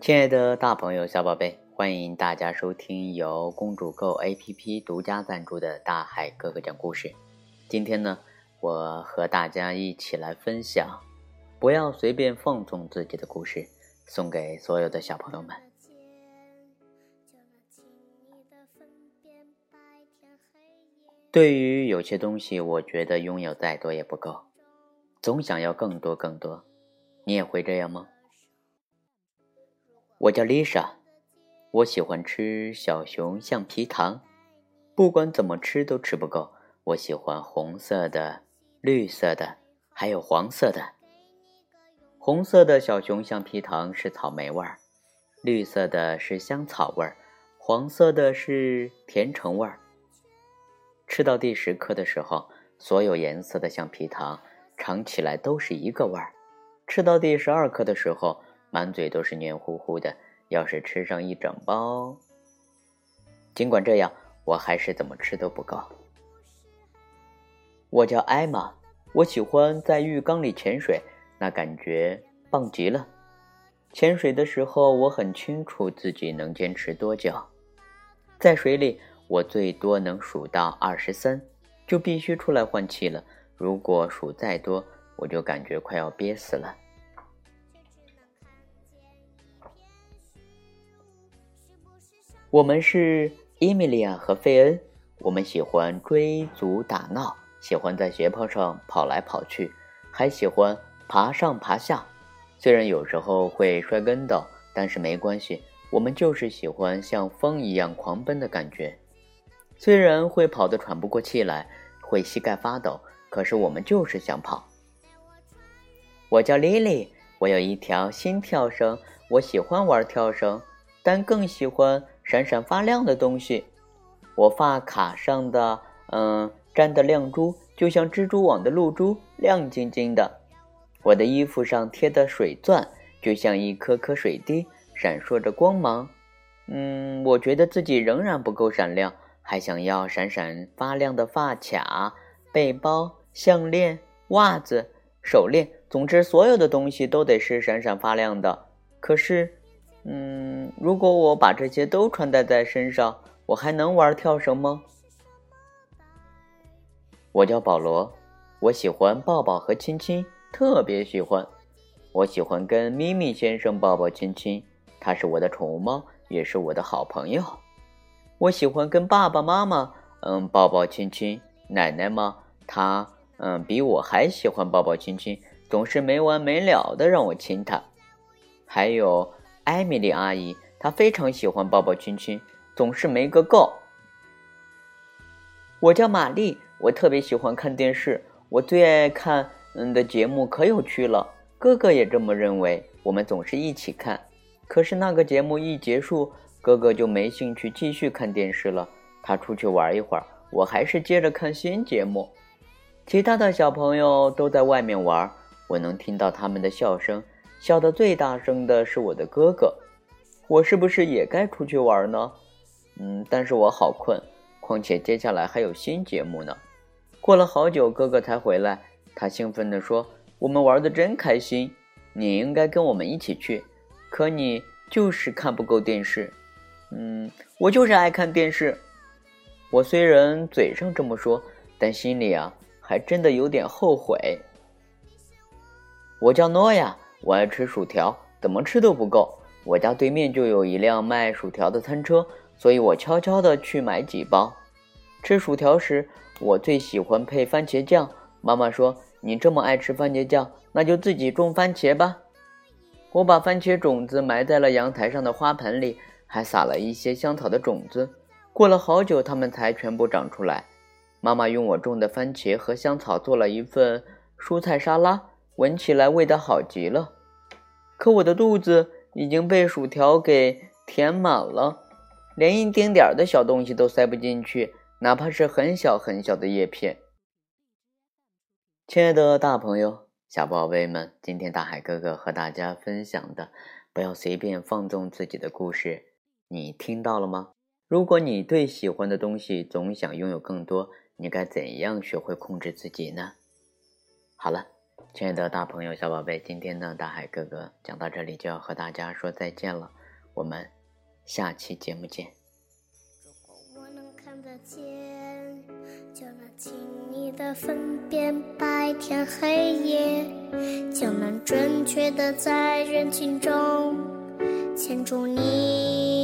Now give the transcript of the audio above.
亲爱的大朋友、小宝贝，欢迎大家收听由公主购 APP 独家赞助的《大海哥哥讲故事》。今天呢，我和大家一起来分享“不要随便放纵自己的故事”，送给所有的小朋友们。对于有些东西，我觉得拥有再多也不够，总想要更多更多。你也会这样吗？我叫丽莎，我喜欢吃小熊橡皮糖，不管怎么吃都吃不够。我喜欢红色的、绿色的，还有黄色的。红色的小熊橡皮糖是草莓味儿，绿色的是香草味儿，黄色的是甜橙味儿。吃到第十颗的时候，所有颜色的橡皮糖尝起来都是一个味儿；吃到第十二颗的时候，满嘴都是黏糊糊的，要是吃上一整包，尽管这样，我还是怎么吃都不够。我叫艾玛，我喜欢在浴缸里潜水，那感觉棒极了。潜水的时候，我很清楚自己能坚持多久。在水里，我最多能数到二十三，就必须出来换气了。如果数再多，我就感觉快要憋死了。我们是伊米利亚和费恩，我们喜欢追逐打闹，喜欢在斜坡上跑来跑去，还喜欢爬上爬下。虽然有时候会摔跟斗，但是没关系，我们就是喜欢像风一样狂奔的感觉。虽然会跑得喘不过气来，会膝盖发抖，可是我们就是想跑。我叫莉莉，我有一条新跳绳，我喜欢玩跳绳，但更喜欢。闪闪发亮的东西，我发卡上的嗯粘的亮珠就像蜘蛛网的露珠，亮晶晶的。我的衣服上贴的水钻就像一颗颗水滴，闪烁着光芒。嗯，我觉得自己仍然不够闪亮，还想要闪闪发亮的发卡、背包、项链、袜子、手链，总之所有的东西都得是闪闪发亮的。可是。嗯，如果我把这些都穿戴在身上，我还能玩跳绳吗？我叫保罗，我喜欢抱抱和亲亲，特别喜欢。我喜欢跟咪咪先生抱抱亲亲，他是我的宠物猫，也是我的好朋友。我喜欢跟爸爸妈妈嗯抱抱亲亲，奶奶嘛，她嗯比我还喜欢抱抱亲亲，总是没完没了的让我亲她。还有。艾米丽阿姨，她非常喜欢抱抱亲亲，总是没个够。我叫玛丽，我特别喜欢看电视，我最爱看嗯的节目可有趣了。哥哥也这么认为，我们总是一起看。可是那个节目一结束，哥哥就没兴趣继续看电视了，他出去玩一会儿，我还是接着看新节目。其他的小朋友都在外面玩，我能听到他们的笑声。笑得最大声的是我的哥哥，我是不是也该出去玩呢？嗯，但是我好困，况且接下来还有新节目呢。过了好久，哥哥才回来，他兴奋地说：“我们玩的真开心，你应该跟我们一起去。可你就是看不够电视。”嗯，我就是爱看电视。我虽然嘴上这么说，但心里啊，还真的有点后悔。我叫诺亚。我爱吃薯条，怎么吃都不够。我家对面就有一辆卖薯条的餐车，所以我悄悄地去买几包。吃薯条时，我最喜欢配番茄酱。妈妈说：“你这么爱吃番茄酱，那就自己种番茄吧。”我把番茄种子埋在了阳台上的花盆里，还撒了一些香草的种子。过了好久，它们才全部长出来。妈妈用我种的番茄和香草做了一份蔬菜沙拉，闻起来味道好极了。可我的肚子已经被薯条给填满了，连一丁点儿的小东西都塞不进去，哪怕是很小很小的叶片。亲爱的大朋友、小宝贝们，今天大海哥哥和大家分享的“不要随便放纵自己的故事”，你听到了吗？如果你对喜欢的东西总想拥有更多，你该怎样学会控制自己呢？好了。亲爱的大朋友、小宝贝，今天呢，大海哥哥讲到这里就要和大家说再见了，我们下期节目见。如果我能看得见，就能轻易的分辨白天黑夜，就能准确的在人群中牵住你。